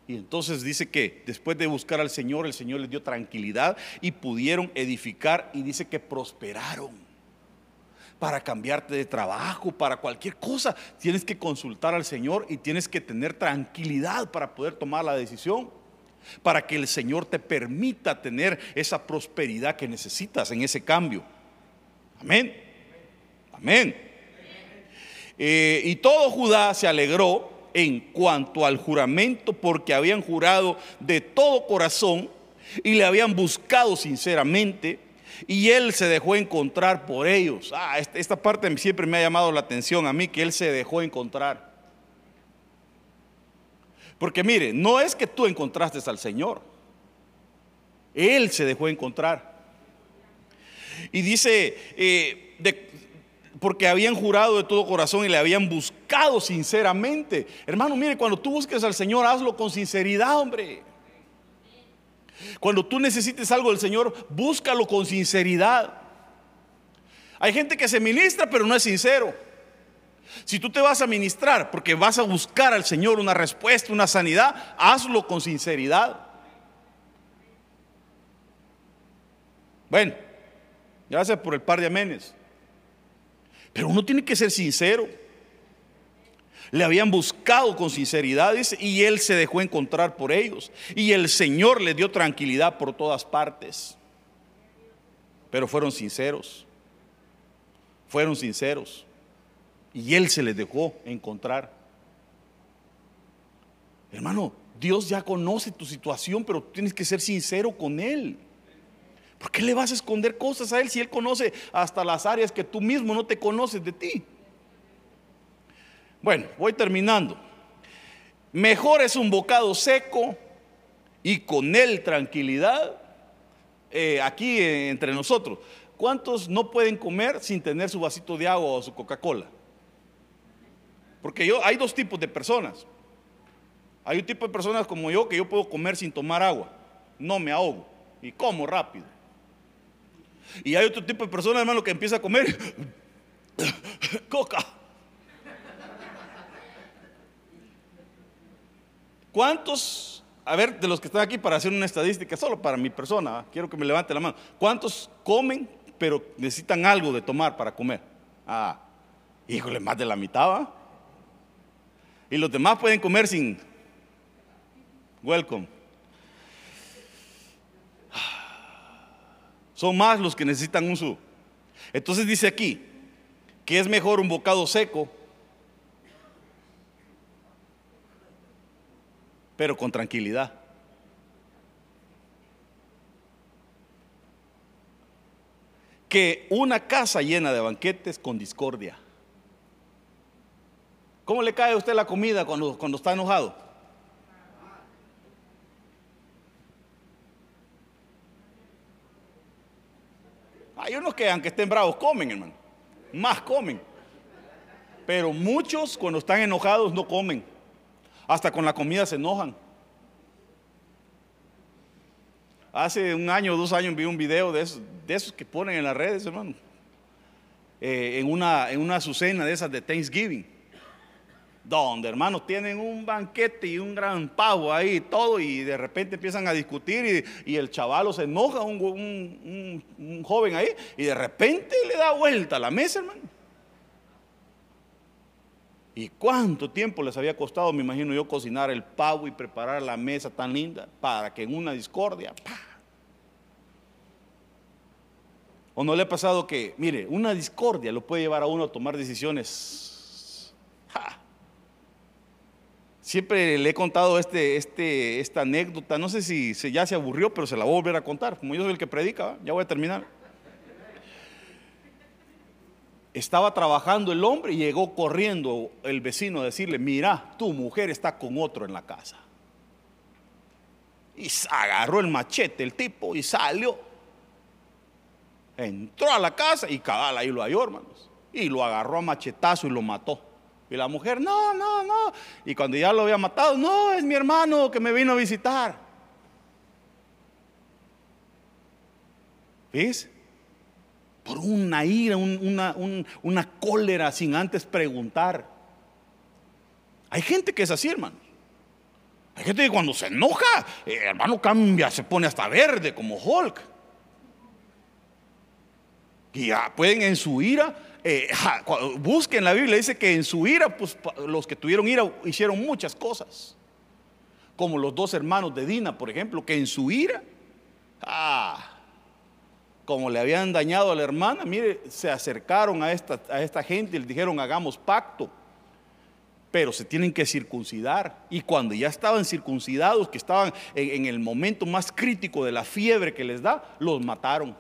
Y entonces dice que después de buscar al Señor, el Señor les dio tranquilidad y pudieron edificar y dice que prosperaron. Para cambiarte de trabajo, para cualquier cosa, tienes que consultar al Señor y tienes que tener tranquilidad para poder tomar la decisión. Para que el Señor te permita tener esa prosperidad que necesitas en ese cambio. Amén. Amén. Eh, y todo Judá se alegró en cuanto al juramento porque habían jurado de todo corazón y le habían buscado sinceramente y él se dejó encontrar por ellos. Ah, esta parte siempre me ha llamado la atención a mí que él se dejó encontrar. Porque mire, no es que tú encontraste al Señor, él se dejó encontrar. Y dice, eh, de, porque habían jurado de todo corazón y le habían buscado sinceramente. Hermano, mire, cuando tú busques al Señor, hazlo con sinceridad, hombre. Cuando tú necesites algo del Señor, búscalo con sinceridad. Hay gente que se ministra, pero no es sincero. Si tú te vas a ministrar porque vas a buscar al Señor una respuesta, una sanidad, hazlo con sinceridad. Bueno, gracias por el par de amenes. Pero uno tiene que ser sincero. Le habían buscado con sinceridades y él se dejó encontrar por ellos. Y el Señor le dio tranquilidad por todas partes. Pero fueron sinceros. Fueron sinceros. Y él se les dejó encontrar. Hermano, Dios ya conoce tu situación, pero tienes que ser sincero con él. ¿Por qué le vas a esconder cosas a Él si Él conoce hasta las áreas que tú mismo no te conoces de ti? Bueno, voy terminando. Mejor es un bocado seco y con él tranquilidad eh, aquí entre nosotros. ¿Cuántos no pueden comer sin tener su vasito de agua o su Coca-Cola? Porque yo, hay dos tipos de personas. Hay un tipo de personas como yo que yo puedo comer sin tomar agua. No me ahogo y como rápido. Y hay otro tipo de personas, hermano, que empieza a comer [laughs] coca. ¿Cuántos, a ver, de los que están aquí para hacer una estadística, solo para mi persona, quiero que me levante la mano, ¿cuántos comen pero necesitan algo de tomar para comer? Ah, híjole, más de la mitad, ¿va? Y los demás pueden comer sin welcome. Son más los que necesitan un su. Entonces dice aquí que es mejor un bocado seco, pero con tranquilidad. que una casa llena de banquetes con discordia. ¿Cómo le cae a usted la comida cuando, cuando está enojado? Hay unos que aunque estén bravos comen, hermano. Más comen. Pero muchos cuando están enojados no comen. Hasta con la comida se enojan. Hace un año o dos años vi un video de esos, que ponen en las redes, hermano. Eh, en, una, en una azucena de esas de Thanksgiving. Donde, hermanos, tienen un banquete y un gran pavo ahí, todo, y de repente empiezan a discutir y, el chavalo se enoja, un, un joven ahí, y de repente le da vuelta a la mesa, hermano. ¿Y cuánto tiempo les había costado, me imagino yo, cocinar el pavo y preparar la mesa tan linda para que en una discordia... ¿O no le ha pasado que, mire, una discordia lo puede llevar a uno a tomar decisiones? Siempre le he contado este, este, esta anécdota, no sé si ya se aburrió, pero se la voy a volver a contar. Como yo soy el que predica, ya voy a terminar estaba trabajando el hombre y llegó corriendo el vecino a decirle, mira, tu mujer está con otro en la casa. Y agarró el machete el tipo y salió. Entró a la casa y cabal ahí lo halló, hermanos. Y lo agarró a machetazo y lo mató. Y la mujer, no, no, no. Y cuando ya lo había matado, no, es mi hermano que me vino a visitar. ¿Ves? por una ira, una, cólera sin antes preguntar. Hay gente que es así, hermano. Hay gente que cuando se enoja, eh, hermano cambia, se pone hasta verde como Hulk. Y ya pueden en su ira, eh, busquen la Biblia, dice que en su ira, pues los que tuvieron ira hicieron muchas cosas. Como los dos hermanos de Dina, por ejemplo, que en su ira, ah, como le habían dañado a la hermana, mire, se acercaron a esta, a esta gente y le dijeron, hagamos pacto. Pero se tienen que circuncidar. Y cuando ya estaban circuncidados, que estaban en el momento más crítico de la fiebre que les da, los mataron.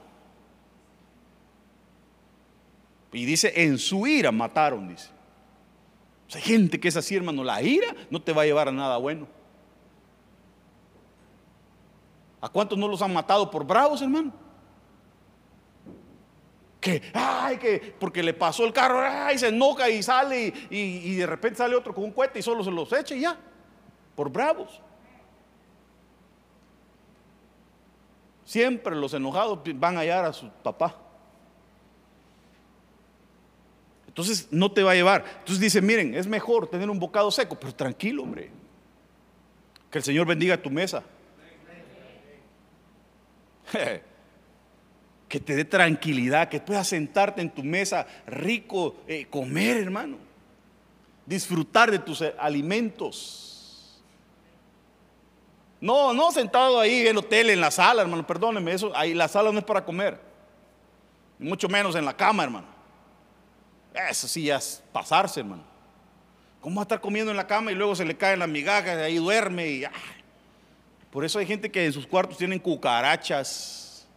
Y dice, en su ira mataron, dice. hay gente que es así, hermano. La ira no te va a llevar a nada bueno. ¿A cuántos no los han matado por bravos, hermano? que, ay, que, porque le pasó el carro, ay, se enoja y sale y, de repente sale otro con un cohete y solo se los echa y ya, por bravos. Siempre los enojados van a hallar a su papá. Entonces no te va a llevar. Entonces dice, miren, es mejor tener un bocado seco, pero tranquilo, hombre. Que el Señor bendiga tu mesa. [laughs] que te dé tranquilidad, que puedas sentarte en tu mesa rico, eh, comer, hermano, disfrutar de tus eh, alimentos. No, no sentado ahí en el hotel, en la sala, hermano, perdóneme, eso, ahí la sala no es para comer, mucho menos en la cama, hermano. Eso sí ya es pasarse, hermano. ¿Cómo va a estar comiendo en la cama y luego se le caen las migajas y ahí duerme? Y, Por eso hay gente que en sus cuartos tienen cucarachas,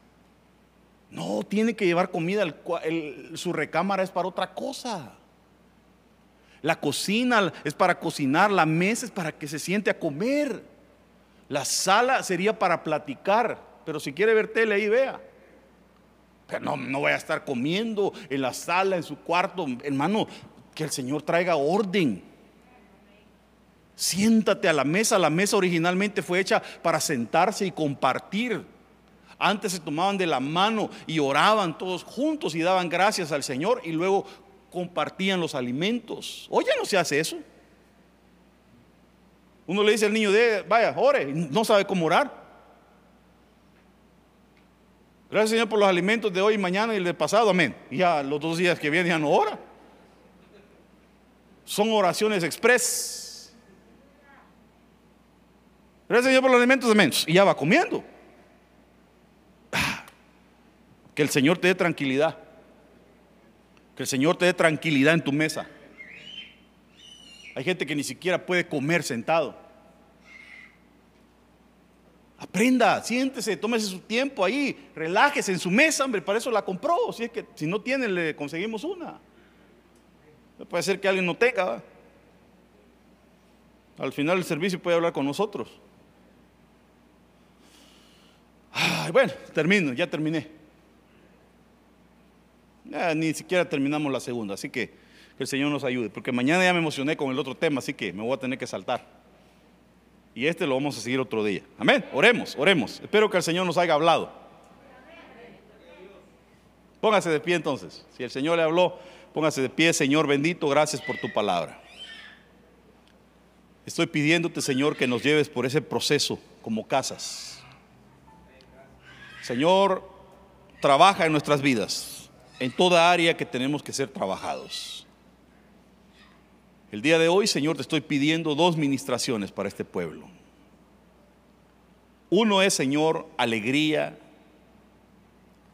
no, tiene que llevar comida, su recámara es para otra cosa. La cocina es para cocinar, la mesa es para que se siente a comer. La sala sería para platicar, pero si quiere ver tele ahí vea. No, no vaya a estar comiendo en la sala, en su cuarto. Hermano, que el Señor traiga orden. Siéntate a la mesa. La mesa originalmente fue hecha para sentarse y compartir. Antes se tomaban de la mano y oraban todos juntos y daban gracias al Señor y luego compartían los alimentos. Hoy ya no se hace eso. Uno le dice al niño, de, vaya, ore, no sabe cómo orar. Gracias Señor por los alimentos de hoy, mañana y el de pasado, amén. Y ya los dos días que vienen ya no ora. Son oraciones express. Gracias Señor por los alimentos, amén. Y ya va comiendo. Que el Señor te dé tranquilidad. Que el Señor te dé tranquilidad en tu mesa. Hay gente que ni siquiera puede comer sentado. Aprenda, siéntese, tómese su tiempo ahí, relájese en su mesa, hombre, para eso la compró. Si es que si no tiene, le conseguimos una. Puede ser que alguien no tenga. Al final el servicio puede hablar con nosotros. bueno, termino, ya terminé. ni siquiera terminamos la segunda, así que que el Señor nos ayude, porque mañana ya me emocioné con el otro tema, así que me voy a tener que saltar. Y este lo vamos a seguir otro día. Amén. Oremos, oremos. Espero que el Señor nos haya hablado. Póngase de pie entonces. Si el Señor le habló, póngase de pie, Señor bendito, gracias por tu palabra. Estoy pidiéndote, Señor, que nos lleves por ese proceso como casas. Señor, trabaja en nuestras vidas, en toda área que tenemos que ser trabajados. El día de hoy, Señor, te estoy pidiendo dos ministraciones para este pueblo. Uno es, Señor, alegría,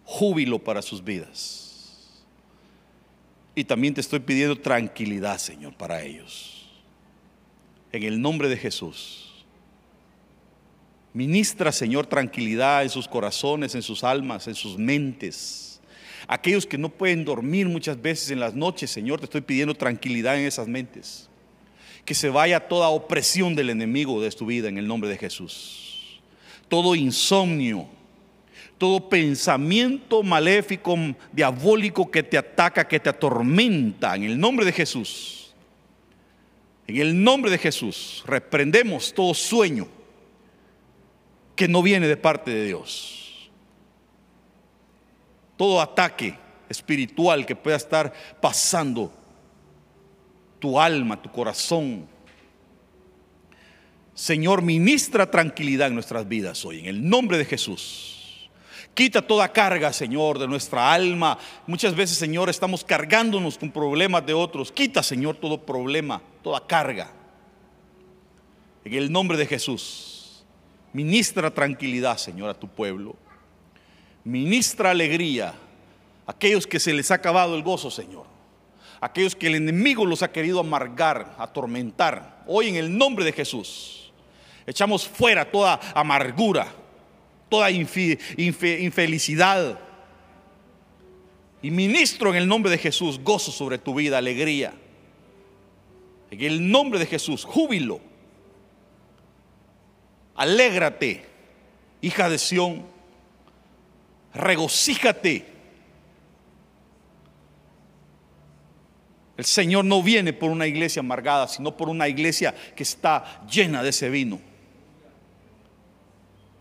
júbilo para sus vidas. Y también te estoy pidiendo tranquilidad, Señor, para ellos. En el nombre de Jesús. Ministra, Señor, tranquilidad en sus corazones, en sus almas, en sus mentes Aquellos que no pueden dormir muchas veces en las noches, Señor, te estoy pidiendo tranquilidad en esas mentes. Que se vaya toda opresión del enemigo de tu vida en el nombre de Jesús. Todo insomnio, todo pensamiento maléfico, diabólico que te ataca, que te atormenta, en el nombre de Jesús. En el nombre de Jesús, reprendemos todo sueño que no viene de parte de Dios todo ataque espiritual que pueda estar pasando tu alma, tu corazón. Señor, ministra tranquilidad en nuestras vidas hoy, en el nombre de Jesús. Quita toda carga, Señor, de nuestra alma. Muchas veces, Señor, estamos cargándonos con problemas de otros. Quita, Señor, todo problema, toda carga. En el nombre de Jesús. Ministra tranquilidad, Señor, a tu pueblo ministra alegría a aquellos que se les ha acabado el gozo, Señor. Aquellos que el enemigo los ha querido amargar, atormentar. Hoy en el nombre de Jesús echamos fuera toda amargura, toda infelicidad. Y ministro en el nombre de Jesús gozo sobre tu vida, alegría. En el nombre de Jesús, júbilo. Alégrate, hija de Sión regocíjate. El Señor no viene por una iglesia amargada, sino por una iglesia que está llena de ese vino.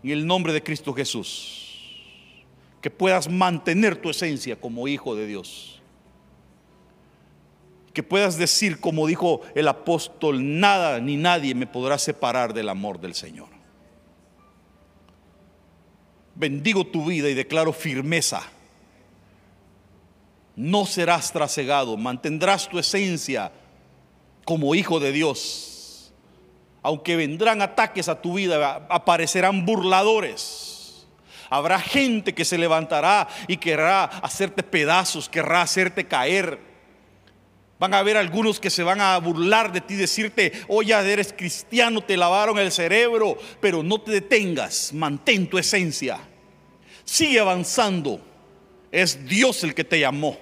En el nombre de Cristo Jesús, que puedas mantener tu esencia como hijo de Dios. Que puedas decir, como dijo el apóstol, nada ni nadie me podrá separar del amor del Señor bendigo tu vida y declaro firmeza. No serás trasegado, mantendrás tu esencia como hijo de Dios. Aunque vendrán ataques a tu vida, aparecerán burladores. Habrá gente que se levantará y querrá hacerte pedazos, querrá hacerte caer. Van a haber algunos que se van a burlar de ti, decirte, oye, eres cristiano, te lavaron el cerebro, pero no te detengas, mantén tu esencia. Sigue avanzando. Es Dios el que te llamó.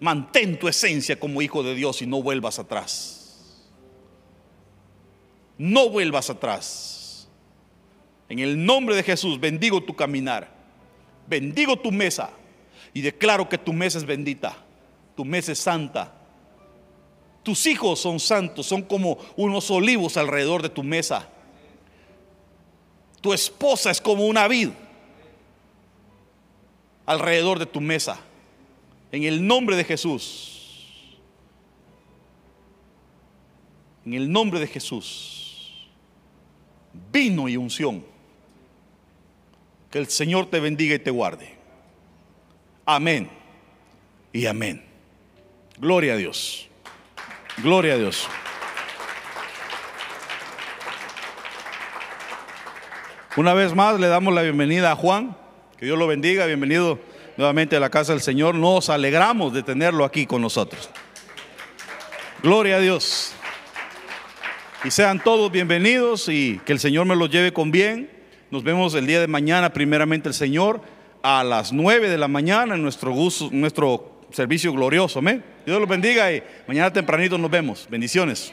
Mantén tu esencia como hijo de Dios y no vuelvas atrás. No vuelvas atrás. En el nombre de Jesús bendigo tu caminar. Bendigo tu mesa y declaro que tu mesa es bendita tu mesa es santa. Tus hijos son santos, son como unos olivos alrededor de tu mesa. Tu esposa es como una vid alrededor de tu mesa. En el nombre de Jesús. En el nombre de Jesús. Vino y unción. Que el Señor te bendiga y te guarde. Amén y amén. Gloria a Dios. Gloria a Dios. Una vez más le damos la bienvenida a Juan. Que Dios lo bendiga. Bienvenido nuevamente a la casa del Señor. Nos alegramos de tenerlo aquí con nosotros. Gloria a Dios. Y sean todos bienvenidos y que el Señor me los lleve con bien. Nos vemos el día de mañana, primeramente el Señor, a las 9 de la mañana en nuestro, gusto, nuestro servicio glorioso. Amén. Dios los bendiga y mañana tempranito nos vemos. Bendiciones.